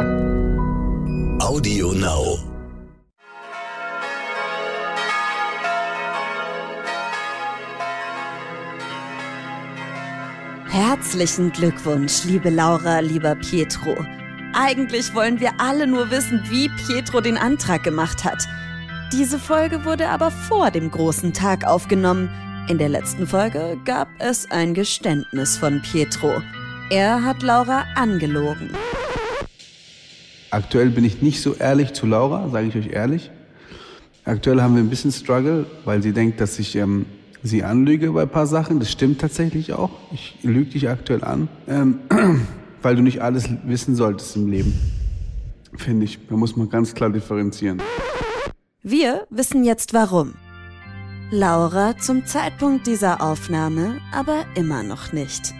Audio Now. Herzlichen Glückwunsch, liebe Laura, lieber Pietro. Eigentlich wollen wir alle nur wissen, wie Pietro den Antrag gemacht hat. Diese Folge wurde aber vor dem großen Tag aufgenommen. In der letzten Folge gab es ein Geständnis von Pietro. Er hat Laura angelogen. Aktuell bin ich nicht so ehrlich zu Laura, sage ich euch ehrlich. Aktuell haben wir ein bisschen Struggle, weil sie denkt, dass ich ähm, sie anlüge bei ein paar Sachen. Das stimmt tatsächlich auch. Ich lüge dich aktuell an, ähm, weil du nicht alles wissen solltest im Leben. Finde ich. Da muss man ganz klar differenzieren. Wir wissen jetzt warum. Laura zum Zeitpunkt dieser Aufnahme aber immer noch nicht.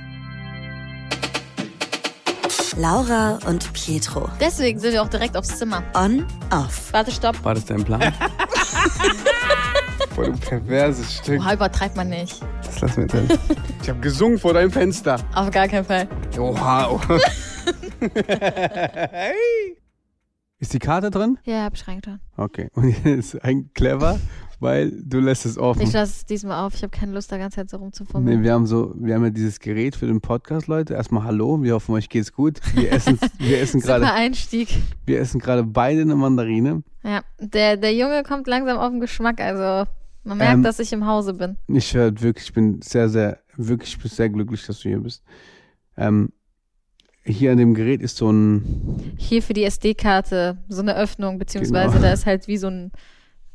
Laura und Pietro. Deswegen sind wir auch direkt aufs Zimmer. On, off. Warte, stopp. War das dein Plan? Voll du perverses Stück. Oha, übertreibt man nicht. Das lassen wir drin. Ich habe gesungen vor deinem Fenster. Auf gar keinen Fall. Oha. oha. Ist die Karte drin? Ja, hab ich reingetan. Okay. Und jetzt ist ein clever, weil du lässt es offen. Ich lasse es diesmal auf. Ich habe keine Lust, da ganze Zeit so rumzufummeln. Nee, wir haben so, wir haben ja dieses Gerät für den Podcast, Leute. Erstmal Hallo, wir hoffen, euch geht's gut. Wir essen, wir essen gerade, Einstieg. wir essen gerade beide eine Mandarine. Ja, der, der Junge kommt langsam auf den Geschmack. Also man merkt, Ähm, dass ich im Hause bin. Ich höre wirklich, ich bin sehr, sehr, wirklich, sehr glücklich, dass du hier bist. Ähm, hier an dem Gerät ist so ein, Hier für die SD-Karte so eine Öffnung, beziehungsweise Genau. da ist halt wie so ein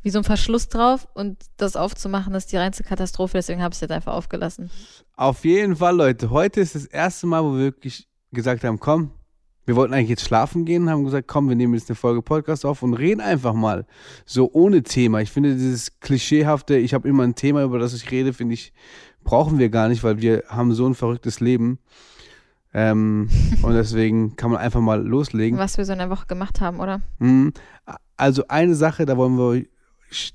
wie so ein Verschluss drauf und das aufzumachen ist die reinste Katastrophe, deswegen habe ich es jetzt einfach aufgelassen. auf jeden Fall, Leute, heute ist das erste Mal, wo wir wirklich gesagt haben, komm, wir wollten eigentlich jetzt schlafen gehen, haben gesagt, komm, wir nehmen jetzt eine Folge Podcast auf und reden einfach mal. So ohne Thema. Ich finde dieses klischeehafte, ich habe immer ein Thema, über das ich rede, finde ich, brauchen wir gar nicht, weil wir haben so ein verrücktes Leben. Ähm, und deswegen kann man einfach mal loslegen. Was wir so in der Woche gemacht haben, oder? Mhm. Also eine Sache, da wollen wir euch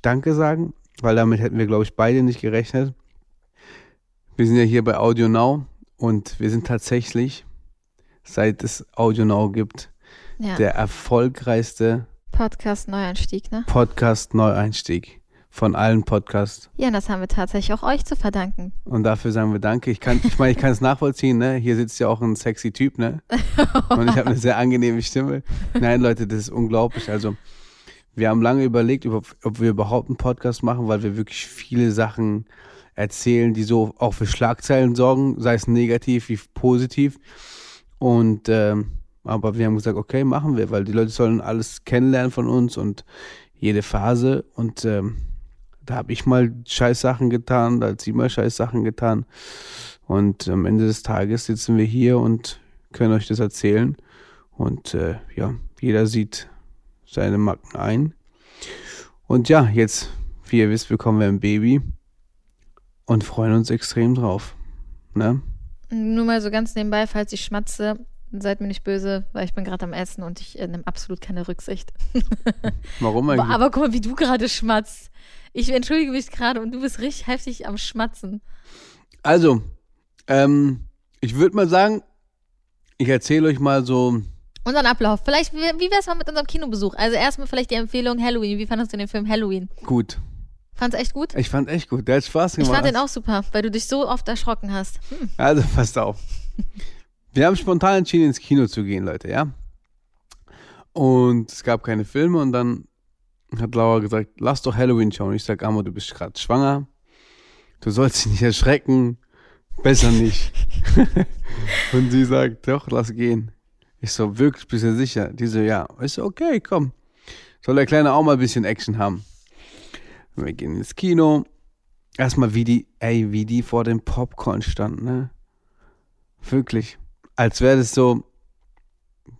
Danke sagen, weil damit hätten wir, glaube ich, beide nicht gerechnet. Wir sind ja hier bei Audio Now und wir sind tatsächlich, seit es Audio Now gibt, Ja. der erfolgreichste Podcast Neueinstieg, ne? Podcast-Neueinstieg von allen Podcasts. Ja, und das haben wir tatsächlich auch euch zu verdanken. Und dafür sagen wir Danke. Ich kann, ich meine, ich kann es nachvollziehen, ne? Hier sitzt ja auch ein sexy Typ, ne? Und ich habe eine sehr angenehme Stimme. Nein, Leute, das ist unglaublich. Also, wir haben lange überlegt, ob, wir überhaupt einen Podcast machen, weil wir wirklich viele Sachen erzählen, die so auch für Schlagzeilen sorgen, sei es negativ wie positiv. Und ähm, aber wir haben gesagt, okay, machen wir, weil die Leute sollen alles kennenlernen von uns und jede Phase. Und ähm, da habe ich mal scheiß Sachen getan, da hat sie mal scheiß Sachen getan. Und am Ende des Tages sitzen wir hier und können euch das erzählen. Und äh, ja, jeder sieht seine Macken ein. Und ja, jetzt, wie ihr wisst, bekommen wir ein Baby und freuen uns extrem drauf. Ne? Nur mal so ganz nebenbei, falls ich schmatze, seid mir nicht böse, weil ich bin gerade am Essen und ich äh, nehme absolut keine Rücksicht. Warum eigentlich? Aber, aber guck mal, wie du gerade schmatzt. Ich entschuldige mich gerade und du bist richtig heftig am Schmatzen. Also, ähm, ich würde mal sagen, ich erzähle euch mal so, Unseren Ablauf. Vielleicht, wie wie wär's mal mit unserem Kinobesuch? Also erstmal vielleicht die Empfehlung Halloween. Wie fandest du den Film Halloween? gut. Fand's echt gut? Ich fand echt gut. Der hat Spaß Ich gemacht. fand den auch super, weil du dich so oft erschrocken hast. Hm. Also passt auf. Wir haben spontan entschieden, ins Kino zu gehen, Leute, ja? Und es gab keine Filme und dann hat Laura gesagt, lass doch Halloween schauen. Ich sag, Amo, du bist gerade schwanger. Du sollst dich nicht erschrecken. Besser nicht. und sie sagt, doch, lass gehen. Ich so, wirklich, bist du sicher? Die so, ja. Ich so, okay, komm. Soll der Kleine auch mal ein bisschen Action haben. Wir gehen ins Kino. Erstmal, wie die, ey, wie die vor dem Popcorn stand, ne? Wirklich. Als wäre das so.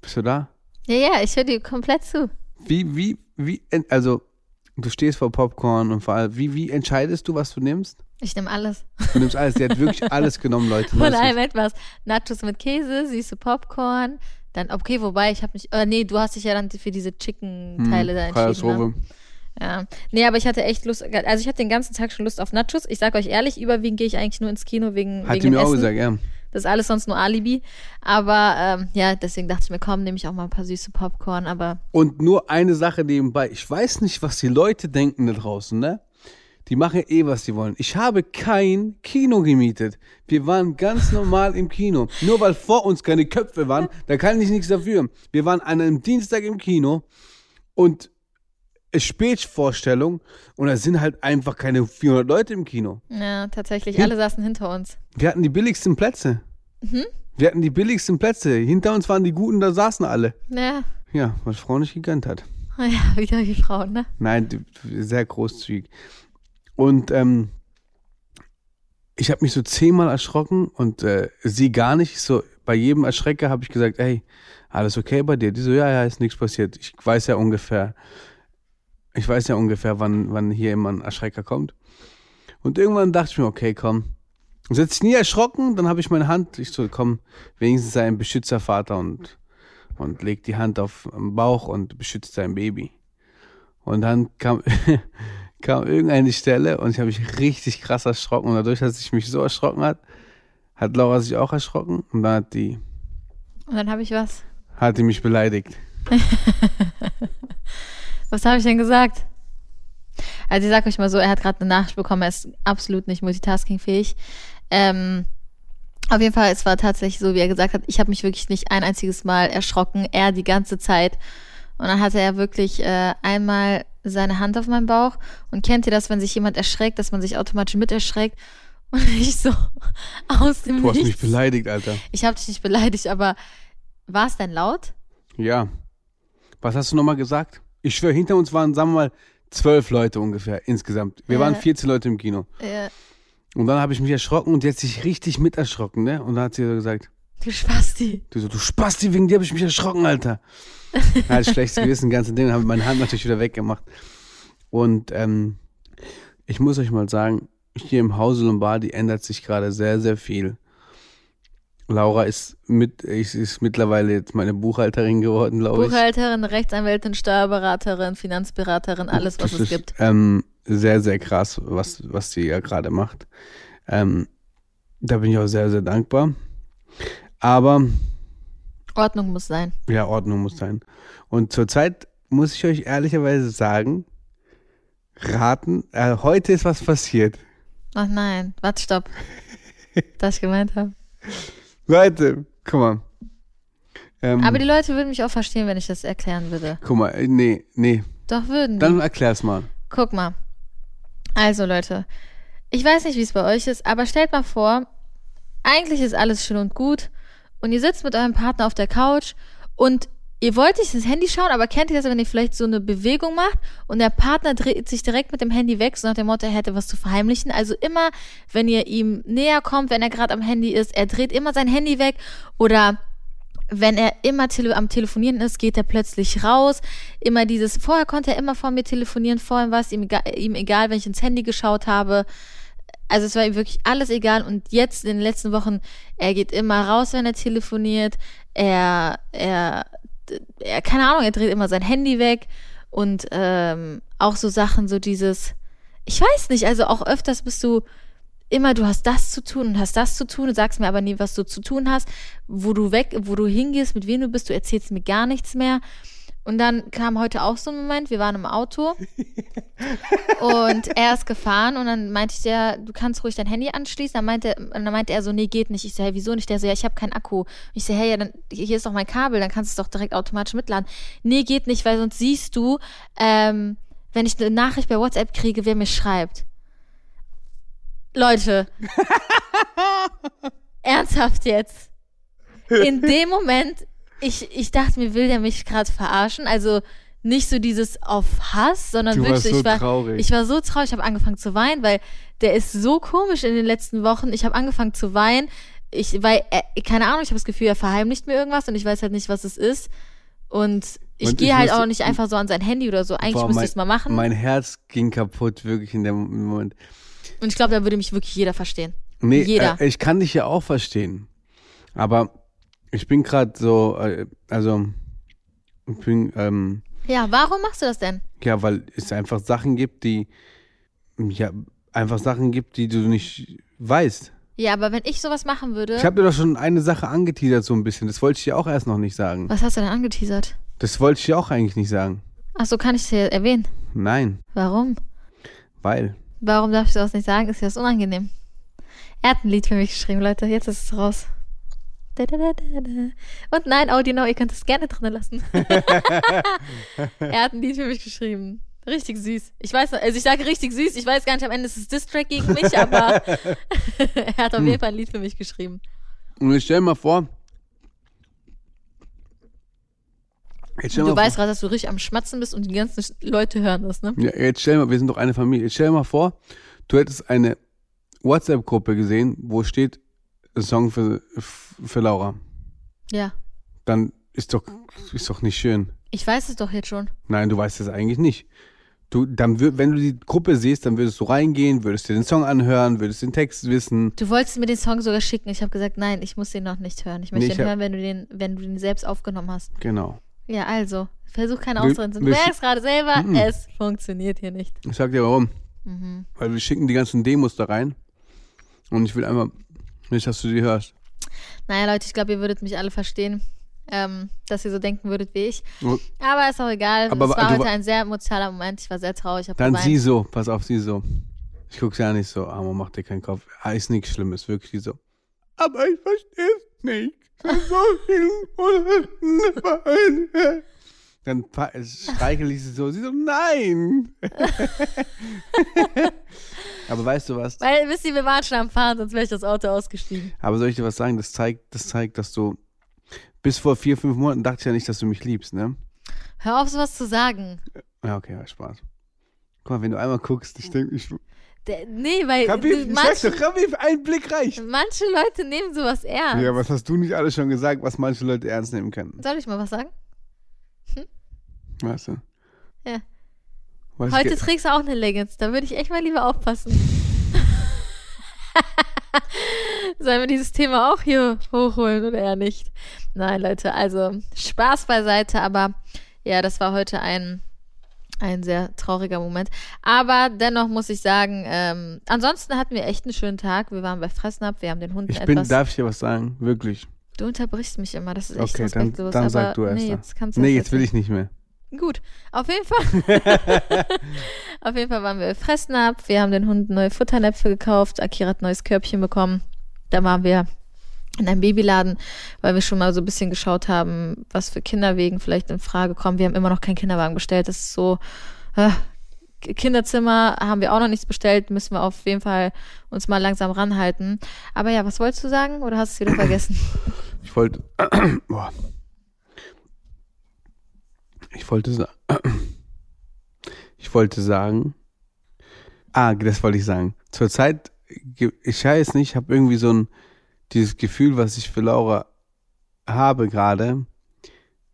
Bist du da? Ja, ja, ich höre dir komplett zu. Wie, wie, wie, also, du stehst vor Popcorn und vor allem, wie, wie entscheidest du, was du nimmst? Ich nehme alles. Du nimmst alles. Der hat wirklich alles genommen, Leute. Von allem etwas. Nachos mit Käse, süße Popcorn. Dann, okay, wobei, ich habe mich, äh, nee, du hast dich ja dann für diese Chicken-Teile da Hm, entschieden. Ne? Katastrophe. Ja. Nee, aber ich hatte echt Lust, also ich hatte den ganzen Tag schon Lust auf Nachos. Ich sag euch ehrlich, überwiegend gehe ich eigentlich nur ins Kino wegen, Hat wegen mir auch gesagt, ja. Das ist alles sonst nur Alibi. Aber ähm, ja, deswegen dachte ich mir, komm, nehme ich auch mal ein paar süße Popcorn. Aber Und nur eine Sache nebenbei. Ich weiß nicht, was die Leute denken da draußen, ne? Die machen eh, was sie wollen. Ich habe kein Kino gemietet. Wir waren ganz normal im Kino. Nur weil vor uns keine Köpfe waren, da kann ich nichts dafür. Wir waren an einem Dienstag im Kino und es Spätvorstellung und da sind halt einfach keine 400 Leute im Kino. ja, tatsächlich, Hm. alle saßen hinter uns. Wir hatten die billigsten Plätze. Wir hatten die billigsten Plätze. Hinter uns waren die Guten, da saßen alle. Ja, Ja, was Frau nicht gegönnt hat. ja wieder die Frauen, ne? Nein, sehr großzügig. Und ähm, ich habe mich so zehnmal erschrocken und äh, sie gar nicht. So bei jedem Erschrecker habe ich gesagt, ey, alles okay bei dir? Die so, ja, ja, ist nichts passiert. Ich weiß ja ungefähr, ich weiß ja ungefähr, wann, wann hier immer ein Erschrecker kommt. Und irgendwann dachte ich mir, okay, komm. Und jetzt ich nie erschrocken, dann habe ich meine Hand, ich so, komm, wenigstens sei ein Beschützervater und, und leg die Hand auf den Bauch und beschützt sein Baby. Und dann kam, kam irgendeine Stelle und ich habe mich richtig krass erschrocken. Und dadurch, dass ich mich so erschrocken hat, hat Laura sich auch erschrocken und dann hat die, Und dann habe ich was. hat die mich beleidigt. Was habe ich denn gesagt? Also ich sag euch mal so, er hat gerade eine Nachricht bekommen, er ist absolut nicht multitaskingfähig. Ähm, auf jeden Fall, es war tatsächlich so, wie er gesagt hat, ich habe mich wirklich nicht ein einziges Mal erschrocken, er die ganze Zeit. Und dann hatte er wirklich äh, einmal seine Hand auf meinem Bauch. Und kennt ihr das, wenn sich jemand erschreckt, dass man sich automatisch mit erschreckt? Und ich so aus dem Du hast mich Nichts. beleidigt, Alter. Ich habe dich nicht beleidigt, aber war es denn laut? Ja. Was hast du nochmal gesagt? Ich schwöre, hinter uns waren, sagen wir mal, zwölf Leute ungefähr insgesamt. Wir Ja. waren 14 Leute im Kino. Äh, Und dann habe ich mich erschrocken und hat sich richtig mit erschrocken, ne? Und dann hat sie so gesagt, du Spasti. du so, du Spasti, wegen dir habe ich mich erschrocken, Alter. Ja, hat schlechtes Gewissen, ganze Ding, habe meine Hand natürlich wieder weggemacht. Und ähm, ich muss euch mal sagen, hier im Hause Lombardi ändert sich gerade sehr, sehr viel. Laura ist mit, ist mittlerweile jetzt meine Buchhalterin geworden, glaube ich. Buchhalterin, Rechtsanwältin, Steuerberaterin, Finanzberaterin, alles, was das es ist, gibt. Ähm, sehr, sehr krass, was, was sie ja gerade macht. Ähm, da bin ich auch sehr, sehr dankbar. Aber Ordnung muss sein. ja, Ordnung muss sein. Und zurzeit muss ich euch ehrlicherweise sagen, raten, äh, heute ist was passiert. Ach nein, warte, stopp. Was ich gemeint habe. Leute, guck mal. Ähm, Aber die Leute würden mich auch verstehen, wenn ich das erklären würde. guck mal, äh, nee, nee. Doch würden die. Dann erklär's mal. Guck mal. Also Leute, ich weiß nicht, wie es bei euch ist, aber stellt mal vor, eigentlich ist alles schön und gut und ihr sitzt mit eurem Partner auf der Couch und ihr wollt nicht ins Handy schauen, aber kennt ihr das, wenn ihr vielleicht so eine Bewegung macht und der Partner dreht sich direkt mit dem Handy weg, so nach dem Motto, er hätte was zu verheimlichen. Also immer, wenn ihr ihm näher kommt, wenn er gerade am Handy ist, er dreht immer sein Handy weg oder wenn er immer tele am Telefonieren ist, geht er plötzlich raus. Immer dieses, vorher konnte er immer vor mir telefonieren, vorher war es ihm egal, ihm egal, wenn ich ins Handy geschaut habe. Also es war ihm wirklich alles egal und jetzt in den letzten Wochen, er geht immer raus, wenn er telefoniert. Er, er, er keine Ahnung, er dreht immer sein Handy weg und ähm, auch so Sachen, so dieses, ich weiß nicht, also auch öfters bist du immer, du hast das zu tun und hast das zu tun, du sagst mir aber nie, was du zu tun hast, wo du weg, wo du hingehst, mit wem du bist, du erzählst mir gar nichts mehr. Und dann kam heute auch so ein Moment, wir waren im Auto und er ist gefahren und dann meinte ich der, du kannst ruhig dein Handy anschließen. Dann meinte, und dann meinte er so, nee, geht nicht. Ich so, hey, wieso nicht? Der so, ja, ich habe keinen Akku. Ich so, hey, ja, dann, hier ist doch mein Kabel, dann kannst du es doch direkt automatisch mitladen. Nee, geht nicht, weil sonst siehst du, ähm, wenn ich eine Nachricht bei WhatsApp kriege, wer mir schreibt. Leute. Ernsthaft jetzt. In dem Moment, ich, ich dachte mir, will der mich gerade verarschen? Also nicht so dieses auf Hass, sondern Du wirklich, so ich war, traurig. ich war so traurig, ich habe angefangen zu weinen, weil der ist so komisch in den letzten Wochen. Ich habe angefangen zu weinen. Ich, weil, er, keine Ahnung, ich habe das Gefühl, er verheimlicht mir irgendwas und ich weiß halt nicht, was es ist. Und ich Und gehe ich halt auch nicht einfach so an sein Handy oder so. Eigentlich Boah, müsste ich es mal machen. Mein Herz ging kaputt, wirklich in dem Moment. und ich glaube, da würde mich wirklich jeder verstehen. Nee, Jeder. Äh, ich kann dich ja auch verstehen. Aber ich bin gerade so, äh, also, ich bin, ähm, Ja, warum machst du das denn? ja, weil es einfach Sachen gibt, die, ja, einfach Sachen gibt, die du nicht weißt. Ja, aber wenn ich sowas machen würde. Ich habe dir doch schon eine Sache angeteasert, so ein bisschen. Das wollte ich dir auch erst noch nicht sagen. was hast du denn angeteasert? Das wollte ich dir auch eigentlich nicht sagen. Achso, kann ich dir erwähnen? Nein, Warum? weil. Warum darf ich sowas nicht sagen? Ist ja das unangenehm. Er hat ein Lied für mich geschrieben, Leute. Jetzt ist es raus. Da, da, da, da, da. Und nein, Audi Now, ihr könnt es gerne drinnen lassen. er hat ein Lied für mich geschrieben. Richtig süß. Ich weiß, also ich sage richtig süß. Ich weiß gar nicht, am Ende ist es Distrack gegen mich, aber er hat auf jeden Fall ein Lied für mich geschrieben. Und jetzt stell dir mal vor. Jetzt du weißt gerade, dass du richtig am Schmatzen bist und die ganzen Leute hören das, ne? ja, jetzt stell mal, wir sind doch eine Familie. Jetzt stell dir mal vor, du hättest eine WhatsApp-Gruppe gesehen, wo steht Song für, für Laura. Ja. Dann ist doch, ist doch nicht schön. Ich weiß es doch jetzt schon. Nein, du weißt es eigentlich nicht. Du, dann, wür- wenn du die Gruppe siehst, dann würdest du reingehen, würdest dir den Song anhören, würdest den Text wissen. Du wolltest mir den Song sogar schicken. Ich habe gesagt, nein, ich muss den noch nicht hören. Ich möchte Nee, ich den hab- hören, wenn du den, wenn du den selbst aufgenommen hast. Genau. Ja, also, versuch keine Ausreden. Du wir merkst gerade selber, Mhm. es funktioniert hier nicht. Ich sag dir warum. Mhm. Weil wir schicken die ganzen Demos da rein. Und ich will einfach nicht, dass du die hörst. Naja, Leute, ich glaube, ihr würdet mich alle verstehen, ähm, dass ihr so denken würdet wie ich. Und Aber ist auch egal. Aber es wa- war heute ein sehr emotionaler Moment. Ich war sehr traurig. Dann geweint. sie so, pass auf, sie so. Ich guck's ja nicht so, aber mach dir keinen Kopf. Ah, ist nichts Schlimmes, wirklich so. Aber ich verstehe es nicht. Dann pa- streichel ich sie so, sie so, nein. aber weißt du was? Weil, wisst ihr, wir waren schon am Fahren, sonst wäre ich das Auto ausgestiegen. Aber soll ich dir was sagen? Das zeigt, das zeigt, dass du bis vor vier, fünf Monaten dachte ich ja nicht, dass du mich liebst, ne? Hör auf, sowas zu sagen. Ja, okay, ja, Spaß. Guck mal, wenn du einmal guckst, ich denke, ich. Der, nee, weil Khabib, du, manche, doch, Khabib, ein Blick reicht. manche Leute nehmen sowas ernst. Ja, was hast du nicht alles schon gesagt, was manche Leute ernst nehmen können? Soll ich mal was sagen? Weißt du? Ja. Was Heute trägst du auch eine Leggings. Da würde ich echt mal lieber aufpassen. Sollen wir dieses Thema auch hier hochholen oder eher nicht? Nein, Leute, also Spaß beiseite, aber ja, das war heute ein, ein sehr trauriger Moment. Aber dennoch muss ich sagen, ähm, ansonsten hatten wir echt einen schönen Tag. Wir waren bei Fressnapf, wir haben den Hunden ich bin, etwas. darf ich dir was sagen? Wirklich. du unterbrichst mich immer, das ist echt Okay, dann, respektlos. dann aber sag du erst. nee, jetzt kannst du nee, jetzt will ich nicht mehr. Gut, auf jeden Fall. auf jeden Fall waren wir Fressnapf. Wir haben den Hunden neue Futternäpfe gekauft. Akira hat ein neues Körbchen bekommen. Da waren wir in einem Babyladen, weil wir schon mal so ein bisschen geschaut haben, was für Kinderwegen vielleicht in Frage kommen. Wir haben immer noch keinen Kinderwagen bestellt. Das ist so. Äh, Kinderzimmer haben wir auch noch nichts bestellt. Müssen wir auf jeden Fall uns mal langsam ranhalten. Aber ja, was wolltest du sagen? Oder hast du es wieder vergessen? Ich wollte. Ich wollte sagen. Ich wollte sagen. Ah, das wollte ich sagen. Zurzeit, ich weiß nicht, ich habe irgendwie so ein. Dieses Gefühl, was ich für Laura habe gerade,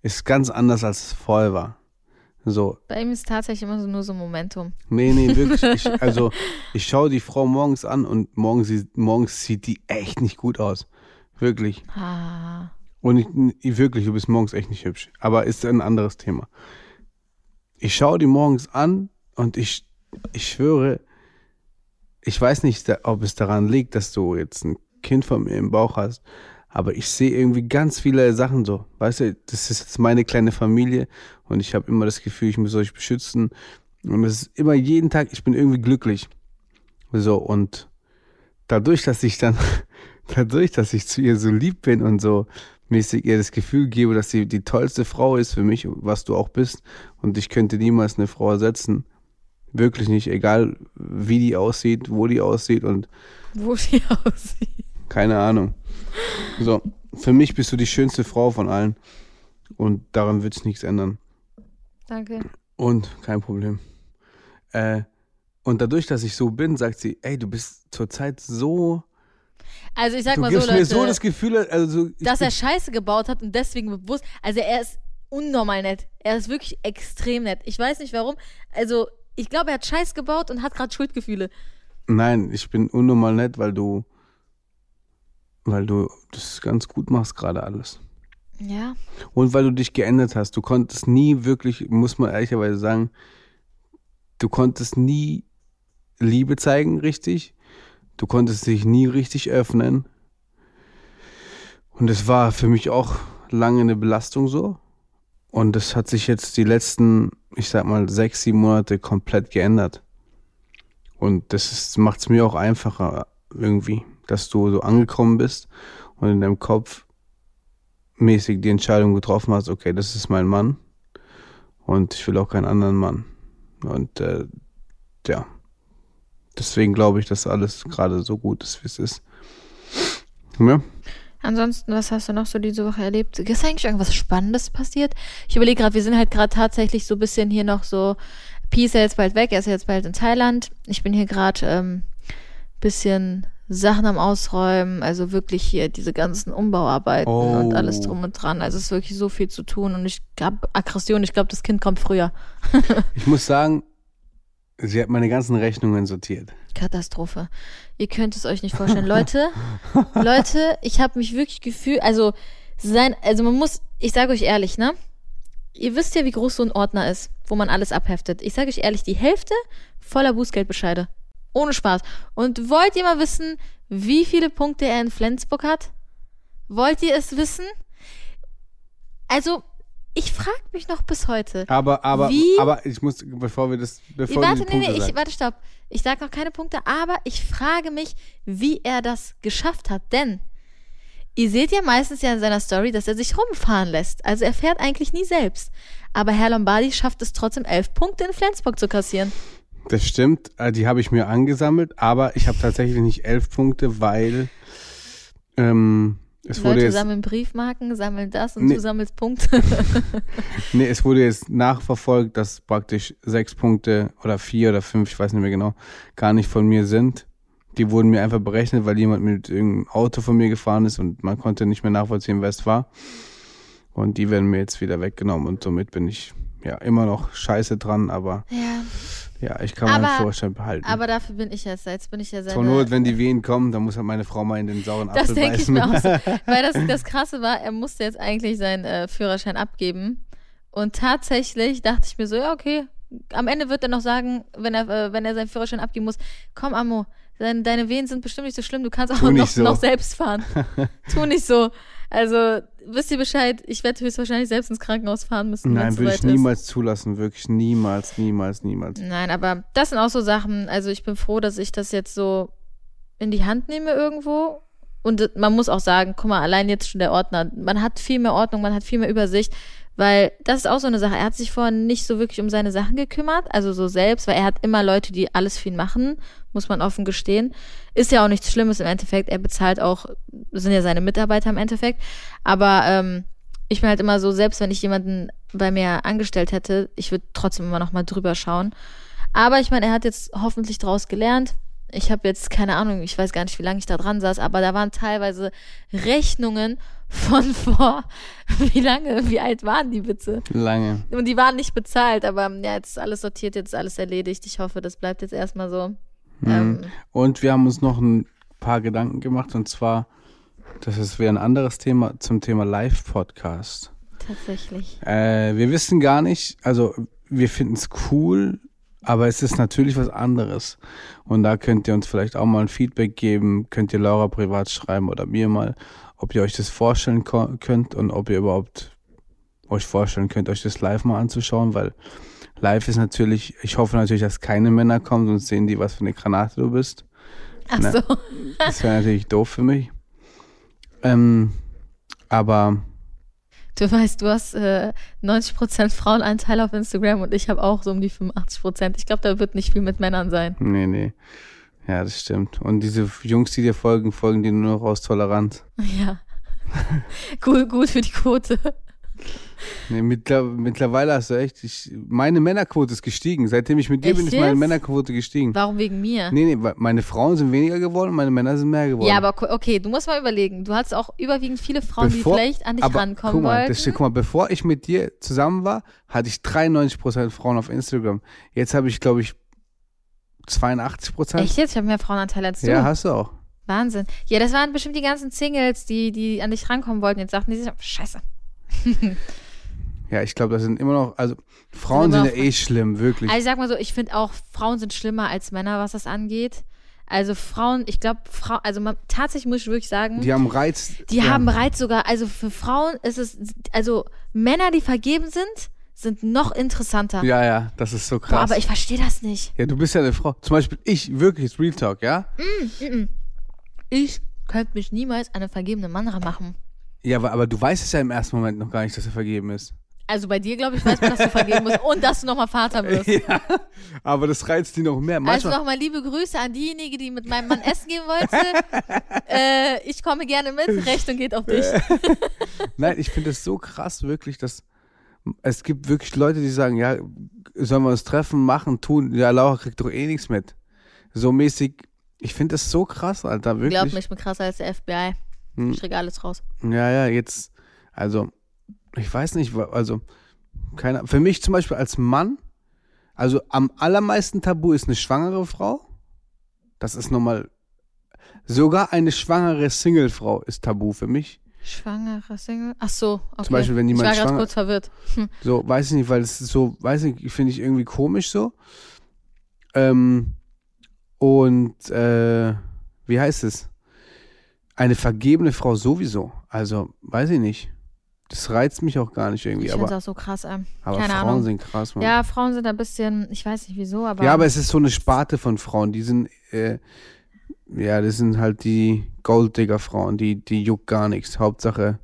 ist ganz anders, als es vorher war. So, Bei ihm ist es tatsächlich immer so nur so Momentum. Nee, nee, wirklich. Ich, also, ich schaue die Frau morgens an und morgens, sieht- morgens sieht die echt nicht gut aus. Wirklich. Ah. Und ich, ich- wirklich, du bist morgens echt nicht hübsch. Aber ist ein anderes Thema. Ich schaue die morgens an und ich, ich schwöre, ich weiß nicht, ob es daran liegt, dass du jetzt ein Kind von mir im Bauch hast, aber ich sehe irgendwie ganz viele Sachen so. Weißt du, das ist jetzt meine kleine Familie und ich habe immer das Gefühl, ich muss euch beschützen. Und es ist immer jeden Tag, ich bin irgendwie glücklich. So, und dadurch, dass ich dann, dadurch, dass ich zu ihr so lieb bin und so mäßig ihr das Gefühl gebe, dass sie die tollste Frau ist für mich, was du auch bist, und ich könnte niemals eine Frau ersetzen. Wirklich nicht, egal wie die aussieht, wo die aussieht und Wo die aussieht. keine Ahnung. So, für mich bist du die schönste Frau von allen und daran wird es nichts ändern. Danke. Und kein Problem. Äh, und dadurch, dass ich so bin, sagt sie, ey, du bist zurzeit so, Also ich sag du mal so, gibst Leute, mir so das Gefühl, also dass er Scheiße gebaut hat und deswegen bewusst, also er ist unnormal nett. Er ist wirklich extrem nett. Ich weiß nicht warum. Also ich glaube, er hat Scheiß gebaut und hat gerade Schuldgefühle. Nein, ich bin unnormal nett, weil du, weil du das ganz gut machst gerade alles. Ja. Und weil du dich geändert hast. Du konntest nie wirklich, muss man ehrlicherweise sagen, du konntest nie Liebe zeigen, richtig. Du konntest dich nie richtig öffnen. Und es war für mich auch lange eine Belastung so. Und das hat sich jetzt die letzten, ich sag mal, sechs, sieben Monate komplett geändert. Und das macht es mir auch einfacher irgendwie, dass du so angekommen bist und in deinem Kopf mäßig die Entscheidung getroffen hast, okay, das ist mein Mann und ich will auch keinen anderen Mann. Und äh, ja, deswegen glaube ich, dass alles gerade so gut ist, wie es ist. Ja. Ansonsten, was hast du noch so diese Woche erlebt? Ist eigentlich irgendwas Spannendes passiert? Ich überlege gerade, wir sind halt gerade tatsächlich so ein bisschen hier noch so, Pi ist ja jetzt bald weg, er ist ja jetzt bald in Thailand. Ich bin hier gerade ähm, bisschen Sachen am Ausräumen, also wirklich hier diese ganzen Umbauarbeiten Oh. und alles drum und dran. Also es ist wirklich so viel zu tun und ich habe Aggression, ich glaube, das Kind kommt früher. Ich muss sagen, sie hat meine ganzen Rechnungen sortiert. Katastrophe. Ihr könnt es euch nicht vorstellen. Leute, Leute, ich habe mich wirklich gefühlt, also sein, also man muss, ich sage euch ehrlich, ne? Ihr wisst ja, wie groß so ein Ordner ist, wo man alles abheftet. Ich sage euch ehrlich, die Hälfte voller Bußgeldbescheide. Ohne Spaß. Und wollt ihr mal wissen, wie viele Punkte er in Flensburg hat? Wollt ihr es wissen? Also, ich frage mich noch bis heute. Aber, aber, Wie? aber ich muss, bevor wir das, bevor warte, wir die nee, Punkte nee, ich, sagen. warte, stopp. Ich sage noch keine Punkte, aber ich frage mich, wie er das geschafft hat. Denn ihr seht ja meistens ja in seiner Story, dass er sich rumfahren lässt. Also er fährt eigentlich nie selbst. Aber Herr Lombardi schafft es trotzdem, elf Punkte in Flensburg zu kassieren. Das stimmt, äh, die habe ich mir angesammelt, aber ich habe tatsächlich nicht elf Punkte, weil ähm, es wurde Leute jetzt, sammeln Briefmarken, sammeln das und Nee. du sammelst Punkte. nee, es wurde jetzt nachverfolgt, dass praktisch sechs Punkte oder vier oder fünf, ich weiß nicht mehr genau, gar nicht von mir sind. Die wurden mir einfach berechnet, weil jemand mit irgendeinem Auto von mir gefahren ist und man konnte nicht mehr nachvollziehen, wer es war. Und die werden mir jetzt wieder weggenommen und somit bin ich ja immer noch scheiße dran, aber ja, ja, ich kann meinen Führerschein behalten. aber dafür bin ich jetzt, jetzt bin ich ja Zur seine... Not, wenn die Wehen kommen, dann muss halt meine Frau mal in den sauren Das Apfel denke ich beißen. mir auch so. Weil das, das Krasse war, er musste jetzt eigentlich seinen äh, Führerschein abgeben. Und tatsächlich dachte ich mir so, ja, okay. Am Ende wird er noch sagen, wenn er, äh, wenn er seinen Führerschein abgeben muss, komm, Ammo, deine, deine Wehen sind bestimmt nicht so schlimm, du kannst auch noch, so. noch selbst fahren. tu nicht so. Also, wisst ihr Bescheid, ich werde höchstwahrscheinlich selbst ins Krankenhaus fahren müssen, Nein, würde ich niemals zulassen, wirklich niemals, niemals, niemals. ist. Nein, aber das sind auch so Sachen, also ich bin froh, dass ich das jetzt so in die Hand nehme irgendwo. Und man muss auch sagen, guck mal, allein jetzt schon der Ordner, man hat viel mehr Ordnung, man hat viel mehr Übersicht, weil das ist auch so eine Sache. Er hat sich vorher nicht so wirklich um seine Sachen gekümmert, also so selbst, weil er hat immer Leute, die alles für ihn machen, muss man offen gestehen. Ist ja auch nichts Schlimmes im Endeffekt. Er bezahlt auch, sind ja seine Mitarbeiter im Endeffekt. Aber ähm, ich bin halt immer so, selbst wenn ich jemanden bei mir angestellt hätte, ich würde trotzdem immer noch mal drüber schauen. Aber ich meine, er hat jetzt hoffentlich draus gelernt. Ich habe jetzt keine Ahnung, ich weiß gar nicht, wie lange ich da dran saß, aber da waren teilweise Rechnungen von vor, wie lange, wie alt waren die bitte? Lange. Und die waren nicht bezahlt, aber ja, jetzt ist alles sortiert, jetzt ist alles erledigt. Ich hoffe, das bleibt jetzt erstmal so. Ähm, Und wir haben uns noch ein paar Gedanken gemacht und zwar, das ist wäre ein anderes Thema zum Thema Live-Podcast. tatsächlich. Äh, wir wissen gar nicht, also wir finden es cool, aber es ist natürlich was anderes. Und da könnt ihr uns vielleicht auch mal ein Feedback geben, könnt ihr Laura privat schreiben oder mir mal, ob ihr euch das vorstellen könnt und ob ihr überhaupt euch vorstellen könnt, euch das live mal anzuschauen, weil live ist natürlich, ich hoffe natürlich, dass keine Männer kommen, sonst sehen die, was für eine Granate du bist. Ach Ne. so. Das wäre natürlich doof für mich. Ähm, aber Du weißt, du hast äh, 90% Frauenanteil auf Instagram und ich habe auch so um die 85%. Ich glaube, da wird nicht viel mit Männern sein. Nee, nee. Ja, das stimmt. Und diese Jungs, die dir folgen, folgen dir nur noch aus Toleranz. Ja. gut, gut für die Quote. Nee, mittler, mittlerweile hast du echt, ich, meine Männerquote ist gestiegen. Seitdem ich mit dir Echt bin, ist meine? Männerquote gestiegen. Warum wegen mir? Nee, nee, weil meine Frauen sind weniger geworden, meine Männer sind mehr geworden. Ja, aber okay, du musst mal überlegen. Du hattest auch überwiegend viele Frauen, die vielleicht an dich aber rankommen guck mal, wollten. das, stimmt, guck mal, bevor ich mit dir zusammen war, hatte ich 93% Frauen auf Instagram. Jetzt habe ich, glaube ich, 82%. Echt jetzt? Ich habe mehr Frauenanteil als du. Ja, hast du auch. Wahnsinn. Ja, das waren bestimmt die ganzen Singles, die, die an dich rankommen wollten. Jetzt sagten die sich, scheiße. Ja, ich glaube, das sind immer noch, also Frauen Sind sind ja eh schlimm, wirklich. Also ich sag mal so, ich finde auch, Frauen sind schlimmer als Männer, was das angeht. Also Frauen, ich glaube, Frau, also man, tatsächlich muss ich wirklich sagen, Die haben Reiz. die ja. haben Reiz sogar, also für Frauen ist es, also Männer, die vergeben sind, sind noch interessanter. Ja, ja, das ist so Boah, krass. aber ich verstehe das nicht. ja, du bist ja eine Frau. Zum Beispiel ich, wirklich, Real Talk, ja? Ich könnte mich niemals an einen vergebenen Mann ranmachen. Ja, aber, aber du weißt es ja im ersten Moment noch gar nicht, dass er vergeben ist. Also bei dir, glaube ich, weiß man, dass du vergeben musst und dass du nochmal Vater wirst. Ja, aber das reizt die noch mehr. Also Manchmal, nochmal liebe Grüße an diejenige, die mit meinem Mann essen gehen wollte. äh, ich komme gerne mit, Rechnung geht auf dich. nein, ich finde es so krass wirklich, dass es gibt wirklich Leute, die sagen, ja, sollen wir uns treffen, machen, tun, ja, Laura kriegt doch eh nichts mit. So mäßig, ich finde das so krass, Alter, wirklich. Glaub mir, ich bin krasser als der FBI. Hm. Ich kriege alles raus. Ja, ja, jetzt, also, ich weiß nicht, also, keine, für mich zum Beispiel als Mann, also am allermeisten Tabu ist eine schwangere Frau. Das ist nochmal, sogar eine schwangere Singlefrau ist Tabu für mich. Schwangere Single? Ach so, okay. Zum Beispiel, wenn jemand ich war schwanger- kurz verwirrt. So, weiß ich nicht, weil es ist so, weiß ich, finde ich irgendwie komisch so. Ähm, und, äh, wie heißt es? Eine vergebene Frau sowieso. Also, weiß ich nicht. Das reizt mich auch gar nicht irgendwie. Ich finde es auch so krass. Ähm. aber Keine Frauen Ahnung. sind krass, Mann. Ja, Frauen sind ein bisschen, ich weiß nicht wieso, aber. Ja, aber es ist so eine Sparte von Frauen. Die sind, äh, ja, das sind halt die Golddigger-Frauen. Die, die juckt gar nichts. Hauptsache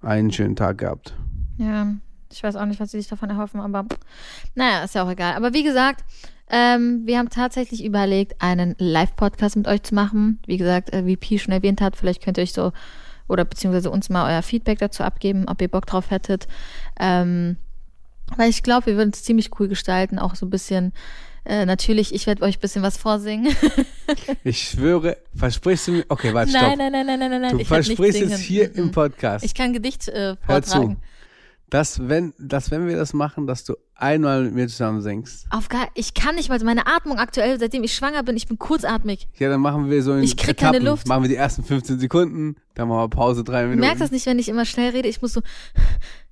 einen schönen Tag gehabt. Ja, ich weiß auch nicht, was sie sich davon erhoffen, aber naja, ist ja auch egal. Aber wie gesagt, ähm, wir haben tatsächlich überlegt, einen Live-Podcast mit euch zu machen. Wie gesagt, äh, wie Pi schon erwähnt hat, vielleicht könnt ihr euch so oder beziehungsweise uns mal euer Feedback dazu abgeben, ob ihr Bock drauf hättet. Ähm, weil ich glaube, wir würden es ziemlich cool gestalten, auch so ein bisschen. Äh, natürlich, ich werde euch ein bisschen was vorsingen. Ich schwöre, versprichst du mir. Okay, warte, stopp. nein, nein, nein, nein, nein, nein. Du ich versprichst es hier Mm, im. Podcast. Ich kann Gedicht äh, Hör zu. vortragen. Dass wenn, dass wenn wir das machen, dass du einmal mit mir zusammen singst. Auf gar, ich kann nicht mal, meine Atmung aktuell, seitdem ich schwanger bin, ich bin kurzatmig. Ja, dann machen wir so in Ich krieg Etappen. keine Luft. Machen wir die ersten 15 Sekunden, dann machen wir Pause, drei Du Minuten. merkst das nicht, wenn ich immer schnell rede. Ich muss so,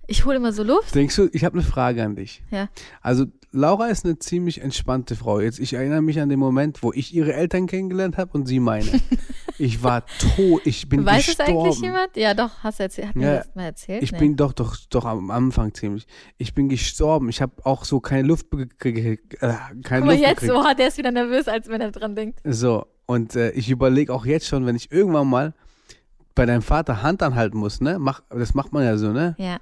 ich hole immer so Luft. Denkst du, ich habe eine Frage an dich. Ja. Also, Laura ist eine ziemlich entspannte Frau. Jetzt, ich erinnere mich an den Moment, wo ich ihre Eltern kennengelernt habe und sie meine. ich war tot, ich bin Weiß es gestorben. eigentlich jemand? Ja, doch, hast du erzählt. Hat mir Ja, das mal erzählt? Ich Nee. bin doch, doch, doch am Anfang ziemlich. Ich bin gestorben. Ich habe auch so keine Luft, be- ge- ge- äh, keine Guck mal Luft jetzt, gekriegt. oh, der ist wieder nervös, als wenn er dran denkt. So, und äh, ich überlege auch jetzt schon, wenn ich irgendwann mal bei deinem Vater Hand anhalten muss, ne? Mach, das macht man ja so, ne? Ja.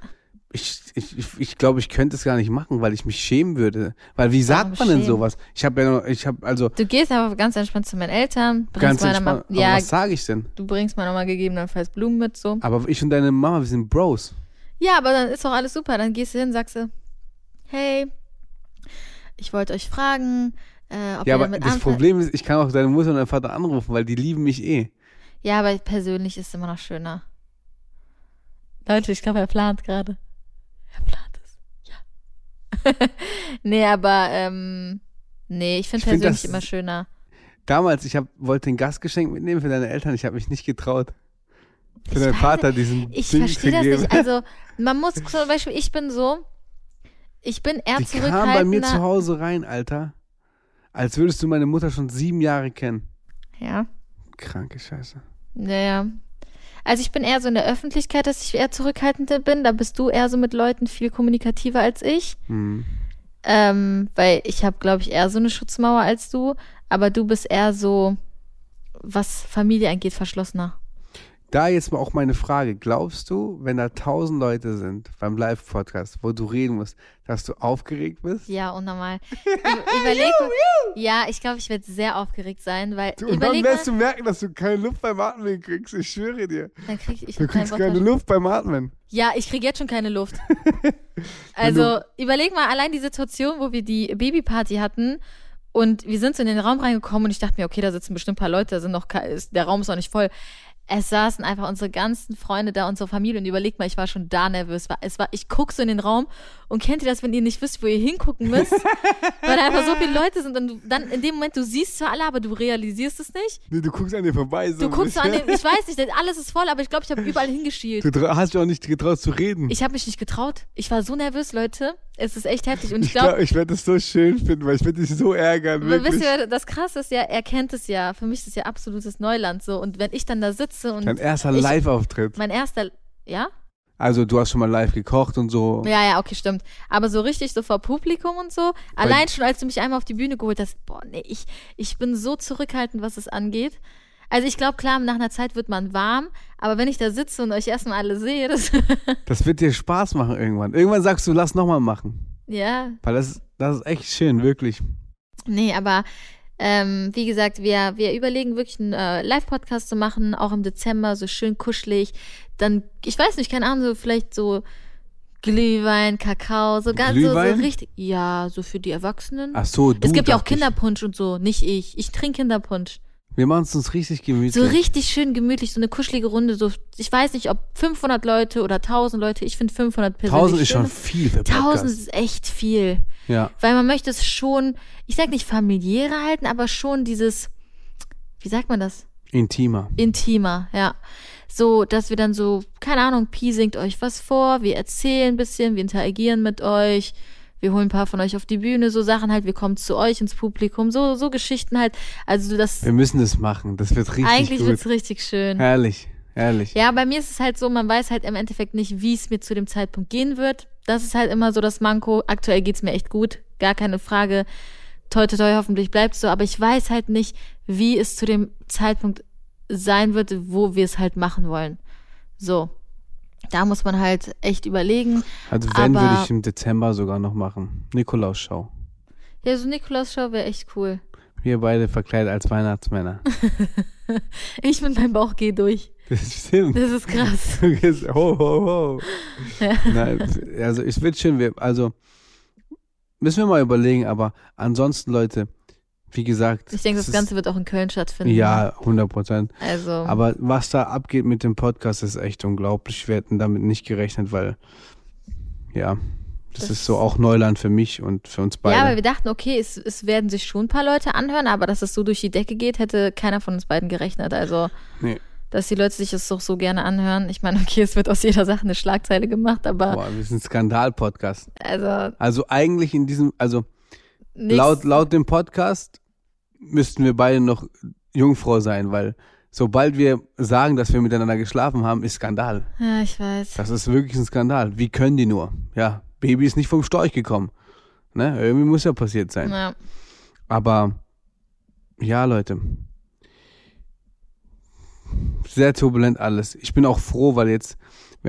Ich, ich, ich, glaube, ich könnte es gar nicht machen, weil ich mich schämen würde. Weil wie sagt man denn schämen? sowas? Ich habe ja noch, ich habe also Du gehst aber ganz entspannt zu meinen Eltern, bringst ganz meiner entspannt. Mama, ja, aber was sage ich denn? du bringst meiner Mama gegebenenfalls Blumen mit, so. Aber ich und deine Mama, wir sind Bros. Ja, aber dann ist doch alles super. Dann gehst du hin, sagst du, hey, ich wollte euch fragen, äh, ob ja, ihr aber das Problem ist, ich kann auch deine Mutter und deinen Vater anrufen, weil die lieben mich eh. Ja, aber persönlich ist es immer noch schöner. Leute, ich glaube, er plant gerade. Er plant es. Ja. nee, aber ähm, nee, ich finde Ich find persönlich das- immer schöner. Damals, ich hab, wollte ein Gastgeschenk mitnehmen für deine Eltern, ich habe mich nicht getraut. Für Ich deinen Vater diesen Ich verstehe das nicht. Also, man muss zum Beispiel, ich bin so, ich bin eher Die kam bei mir zu zurückhaltender. Hause rein, Alter. Als würdest du meine Mutter schon sieben Jahre kennen. Ja, Kranke Scheiße. ja, ja. Also ich bin eher so in der Öffentlichkeit, dass ich eher zurückhaltender bin. Da bist du eher so mit Leuten viel kommunikativer als ich. Hm. Ähm, weil ich habe, glaube ich, eher so eine Schutzmauer als du. Aber du bist eher so, was Familie angeht, verschlossener. Da jetzt mal auch meine Frage. Glaubst du, wenn da tausend Leute sind beim Live-Podcast, wo du reden musst, dass du aufgeregt bist? Ja, unnormal. Überleg. Ja, ich glaube, ich werde sehr aufgeregt sein, weil Du, und dann wirst du merken, dass du keine Luft beim Atmen kriegst. Ich schwöre dir. dann krieg ich, Du kriegst keine. Luft beim Atmen. Ja, ich kriege jetzt schon keine Luft. also, überleg mal allein die Situation, wo wir die Babyparty hatten und wir sind so in den Raum reingekommen und ich dachte mir, okay, da sitzen bestimmt ein paar Leute, da sind noch, der Raum ist noch nicht voll. Es saßen einfach unsere ganzen Freunde da, unsere Familie und überleg mal, ich war schon da nervös. War, es war, ich guck so in den Raum und kennt ihr das, wenn ihr nicht wisst, wo ihr hingucken müsst? weil da einfach so viele Leute sind und du, dann in dem Moment, du siehst zwar alle, aber du realisierst es nicht. Nee, du guckst an dir vorbei. So Du guckst an den, ich weiß nicht, alles ist voll, aber ich glaube, ich habe überall hingeschielt. Du hast dich auch nicht getraut zu reden. Ich habe mich nicht getraut. Ich war so nervös, Leute. Es ist echt heftig. Und ich Ich glaube, glaube, ich werde das so schön finden, weil ich werde dich so ärgern, wirklich. wisst ihr, das Krasse ist ja, er kennt es ja. Für mich ist es ja absolutes Neuland so. Und wenn ich dann da sitze und Dein erster ich- Live-Auftritt. mein erster, ja? Also du hast schon mal live gekocht und so. Ja, ja, okay, stimmt. Aber so richtig so vor Publikum und so, allein schon als du mich einmal auf die Bühne geholt hast, boah, nee, ich, ich bin so zurückhaltend, was es angeht. Also ich glaube, klar, nach einer Zeit wird man warm, aber wenn ich da sitze und euch erstmal alle sehe, das, Das wird dir Spaß machen irgendwann. Irgendwann sagst du, lass nochmal machen. ja, Weil das, das ist echt schön, wirklich. Nee, aber ähm, wie gesagt, wir, wir überlegen wirklich einen äh, Live-Podcast zu machen, auch im Dezember, so schön kuschelig. Dann, ich weiß nicht, keine Ahnung, so vielleicht so Glühwein, Kakao, so ganz so, so richtig. Ja, so für die Erwachsenen. Ach so, du es gibt ja auch dachte ich. Kinderpunsch und so, nicht ich. Ich trinke Kinderpunsch. Wir machen es uns richtig gemütlich. So richtig schön gemütlich, so eine kuschelige Runde. So, ich weiß nicht, ob 500 Leute oder 1000 Leute. Ich finde 500 persönlich 1000 ist schon viel für 1000 Podcast. ist echt viel. Ja. Weil man möchte es schon, ich sag nicht familiärer halten, aber schon dieses, wie sagt man das? Intimer. Intimer, ja. So, dass wir dann so, keine Ahnung, Pi singt euch was vor, wir erzählen ein bisschen, wir interagieren mit euch, wir holen ein paar von euch auf die Bühne, so Sachen halt, wir kommen zu euch ins Publikum, so, so Geschichten halt. Also das, Wir müssen das machen. Das wird richtig eigentlich gut. wird's richtig schön. Herrlich, herrlich. Ja, bei mir ist es halt so, man weiß halt im Endeffekt nicht, wie es mir zu dem Zeitpunkt gehen wird. Das ist halt immer so das Manko. Aktuell geht's mir echt gut, gar keine Frage. Toi, toi, toi, hoffentlich bleibt's so. Aber ich weiß halt nicht, wie es zu dem Zeitpunkt sein wird, wo wir es halt machen wollen. So. Da muss man halt echt überlegen. Also wenn, würde aber- ich im Dezember sogar noch machen. Nikolaus-Schau. Ja, so Nikolaus-Show wäre echt cool. Wir beide verkleidet als Weihnachtsmänner. Ich mit meinem Bauch gehe durch. Das stimmt. Das ist krass. Ho, ho, ho. Ja. Nein, also es wird schön. Wir, also müssen wir mal überlegen, aber ansonsten, Leute, wie gesagt. Ich denke, das Ganze wird auch in Köln stattfinden. Ist, ja, 100 Prozent. Also. Aber was da abgeht mit dem Podcast, ist echt unglaublich. Wir hätten damit nicht gerechnet, weil, ja, das, Das- ist so auch Neuland für mich und für uns beide. Ja, aber wir dachten, okay, es, es werden sich schon ein paar Leute anhören, aber dass es so durch die Decke geht, hätte keiner von uns beiden gerechnet. Also, Nee. dass die Leute sich das doch so gerne anhören. Ich meine, okay, es wird aus jeder Sache eine Schlagzeile gemacht, aber Boah, wir sind ein Skandal-Podcast. also Also eigentlich in diesem, also laut, laut dem Podcast müssten wir beide noch Jungfrau sein, weil sobald wir sagen, dass wir miteinander geschlafen haben, ist Skandal. Ja, ich weiß. Das ist wirklich ein Skandal. Wie können die nur? Ja, Baby ist nicht vom Storch gekommen. Ne? Irgendwie muss ja passiert sein. Ja. Aber ja, Leute. Sehr turbulent alles. Ich bin auch froh, weil jetzt,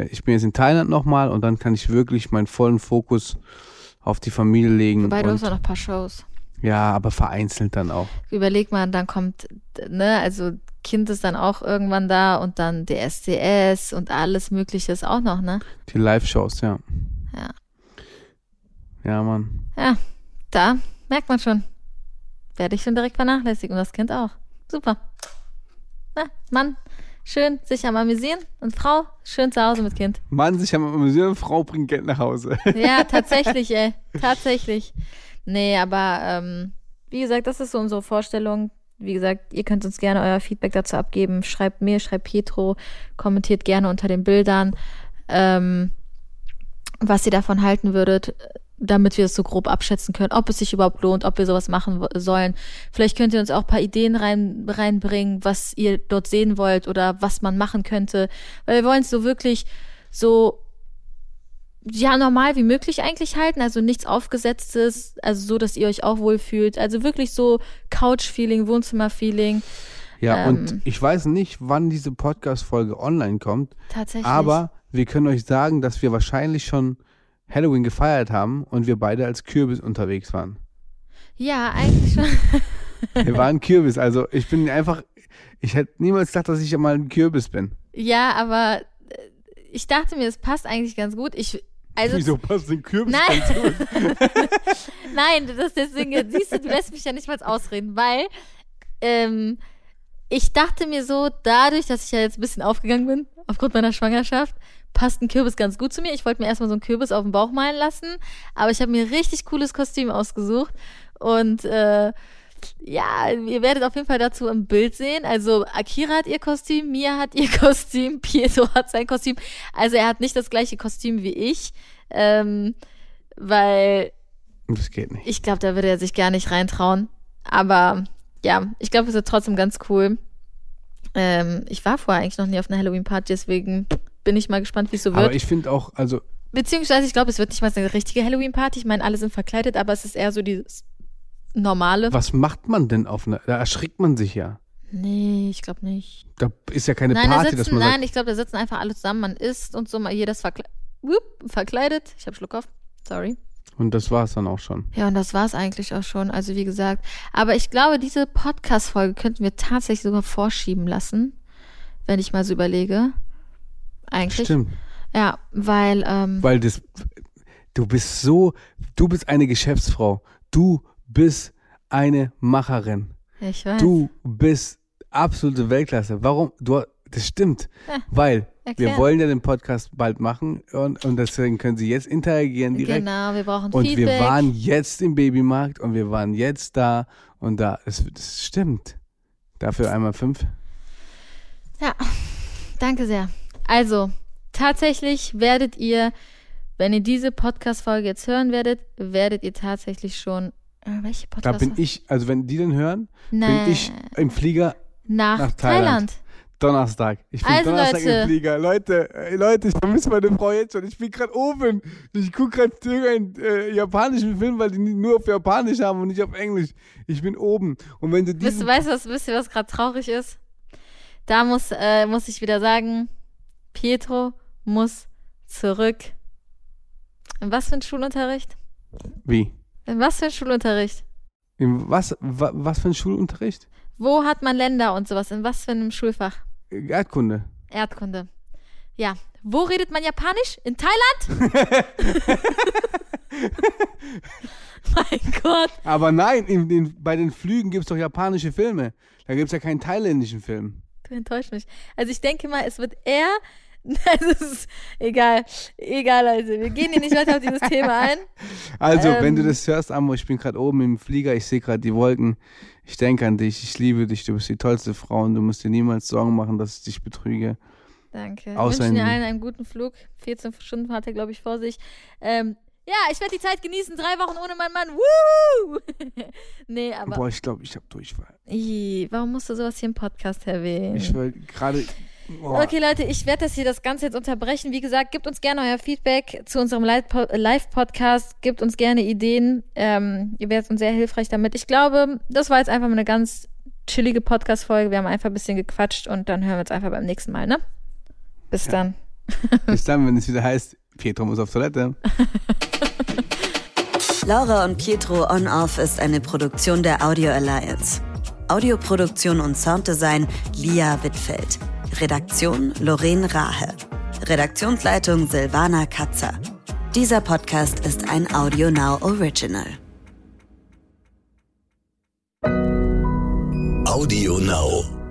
ich bin jetzt in Thailand nochmal und dann kann ich wirklich meinen vollen Fokus auf die Familie legen. Wobei, du hast ja noch ein paar Shows. Ja, aber vereinzelt dann auch. Überleg mal, dann kommt, ne, also Kind ist dann auch irgendwann da und dann der SDS und alles Mögliche ist auch noch, ne? Die Live-Shows, ja. Ja. Ja, Mann. Ja, da merkt man schon. Werde ich schon direkt vernachlässigt und das Kind auch. Super. Na, Mann, schön sich am Amüsieren und Frau, schön zu Hause mit Kind. Mann, sich am amüsieren, Frau bringt Geld nach Hause. Ja, tatsächlich, ey. Tatsächlich. Nee, aber ähm, wie gesagt, das ist so unsere Vorstellung. Wie gesagt, ihr könnt uns gerne euer Feedback dazu abgeben. Schreibt mir, schreibt Pietro, kommentiert gerne unter den Bildern, ähm, was ihr davon halten würdet, damit wir es so grob abschätzen können, ob es sich überhaupt lohnt, ob wir sowas machen sollen. Vielleicht könnt ihr uns auch ein paar Ideen rein, reinbringen, was ihr dort sehen wollt oder was man machen könnte. Weil wir wollen es so wirklich so ja, normal wie möglich eigentlich halten, also nichts aufgesetztes, also so, dass ihr euch auch wohlfühlt. Also wirklich so Couch-Feeling, Wohnzimmer-Feeling. Ja, Ähm. und ich weiß nicht, wann diese Podcast-Folge online kommt, Tatsächlich. aber wir können euch sagen, dass wir wahrscheinlich schon Halloween gefeiert haben und wir beide als Kürbis unterwegs waren. Ja, eigentlich schon. Wir waren Kürbis, also ich bin einfach, ich hätte niemals gedacht, dass ich mal ein Kürbis bin. ja, aber äh, ich dachte mir, es passt eigentlich ganz gut. Ich, also, Wieso passt ein Kürbis Nein. Nein, das ist deswegen, siehst du, du lässt mich ja nicht mal ausreden, weil ähm, ich dachte mir so, dadurch, dass ich ja jetzt ein bisschen aufgegangen bin, aufgrund meiner Schwangerschaft, passt ein Kürbis ganz gut zu mir. Ich wollte mir erstmal so einen Kürbis auf den Bauch malen lassen, aber ich habe mir ein richtig cooles Kostüm ausgesucht und äh, ja, ihr werdet auf jeden Fall dazu im Bild sehen. Also Akira hat ihr Kostüm, Mia hat ihr Kostüm, Pietro hat sein Kostüm. Also er hat nicht das gleiche Kostüm wie ich. Ähm, weil Das geht nicht. ich glaube, da würde er sich gar nicht reintrauen. Aber ja, ich glaube, es wird trotzdem ganz cool. Ähm, ich war vorher eigentlich noch nie auf einer Halloween-Party, deswegen bin ich mal gespannt, wie es so wird. Aber ich finde auch, also Beziehungsweise, ich glaube, es wird nicht mal so eine richtige Halloween-Party. Ich meine, alle sind verkleidet, aber es ist eher so dieses normale. was macht man denn auf einer, da erschrickt man sich ja. Nee, ich glaube nicht. Da ist ja keine nein, da Party, dass sitzen, man nein, sagt, ich glaube, da sitzen einfach alle zusammen. Man isst und so, mal jedes verkle Whoop, verkleidet. Ich habe Schluck auf. Sorry. und das war es dann auch schon. Ja, und das war's eigentlich auch schon. Also wie gesagt, aber ich glaube, diese Podcast-Folge könnten wir tatsächlich sogar vorschieben lassen, wenn ich mal so überlege. Eigentlich. Stimmt. Ja, weil, ähm, Weil das, du bist so, du bist eine Geschäftsfrau. Du bist eine Macherin. ich weiß. Du bist absolute Weltklasse. Warum? Du, das stimmt. Ja, Weil erklär. wir wollen ja den Podcast bald machen und, und deswegen können Sie jetzt interagieren direkt. Genau, wir brauchen Und Feedback. wir waren jetzt im Babymarkt und wir waren jetzt da und da. Das, das stimmt. Dafür einmal fünf. Ja, danke sehr. Also, tatsächlich werdet ihr, wenn ihr diese Podcast-Folge jetzt hören werdet, werdet ihr tatsächlich schon. Äh, welche Da Podcast? bin ich, also wenn die den hören, nee, bin ich im Flieger nach, nach Thailand. Thailand. Donnerstag. Ich bin Also, Donnerstag Leute. im Flieger. Leute, ey, Leute, ich vermisse meine Frau jetzt schon. Ich bin gerade oben. Ich gucke gerade irgendeinen äh, japanischen Film, weil die nur auf Japanisch haben und nicht auf Englisch. Ich bin oben. Und wenn du Wisst, diesen... weißt du, was, wisst ihr, was gerade traurig ist? Da muss, äh, muss ich wieder sagen, Pietro muss zurück. In was für ein Schulunterricht? Wie? In was für ein Schulunterricht? In was, wa, was für ein Schulunterricht? Wo hat man Länder und sowas? In was für einem Schulfach? Erdkunde. Erdkunde. Ja. Wo redet man Japanisch? In Thailand? mein Gott. Aber nein, in den, bei den Flügen gibt es doch japanische Filme. Da gibt es ja keinen thailändischen Film. Du enttäuscht mich. Also ich denke mal, es wird eher. Also es ist egal. Egal, also wir gehen hier nicht weiter auf dieses Thema ein. Also, Ähm. wenn du das hörst, Amo, ich bin gerade oben im Flieger, ich sehe gerade die Wolken. Ich denke an dich, ich liebe dich, du bist die tollste Frau und du musst dir niemals Sorgen machen, dass ich dich betrüge. Danke. Außer wünschen dir in- allen einen guten Flug. 14 Stunden hat er, glaube ich, vor sich. Ähm, ja, ich werde die Zeit genießen. Drei Wochen ohne meinen Mann. Woo! nee, aber. Boah, ich glaube, ich habe Durchfall. Warum musst du sowas hier im Podcast erwähnen? Ich will gerade. Boah. Okay, Leute, ich werde das hier das Ganze jetzt unterbrechen. Wie gesagt, gebt uns gerne euer Feedback zu unserem Live- Live-Podcast. Gebt uns gerne Ideen. Ähm, ihr werdet uns sehr hilfreich damit. Ich glaube, das war jetzt einfach mal eine ganz chillige Podcast-Folge. Wir haben einfach ein bisschen gequatscht und dann hören wir uns einfach beim nächsten Mal, ne? Bis dann. Bis dann, wenn es wieder heißt, Pietro muss auf Toilette. Laura und Pietro On Off ist eine Produktion der Audio Alliance. Audioproduktion und Sounddesign Lia Wittfeld. Redaktion Lorraine Rahe. Redaktionsleitung Silvana Katzer. Dieser Podcast ist ein Audio Now Original. Audio Now.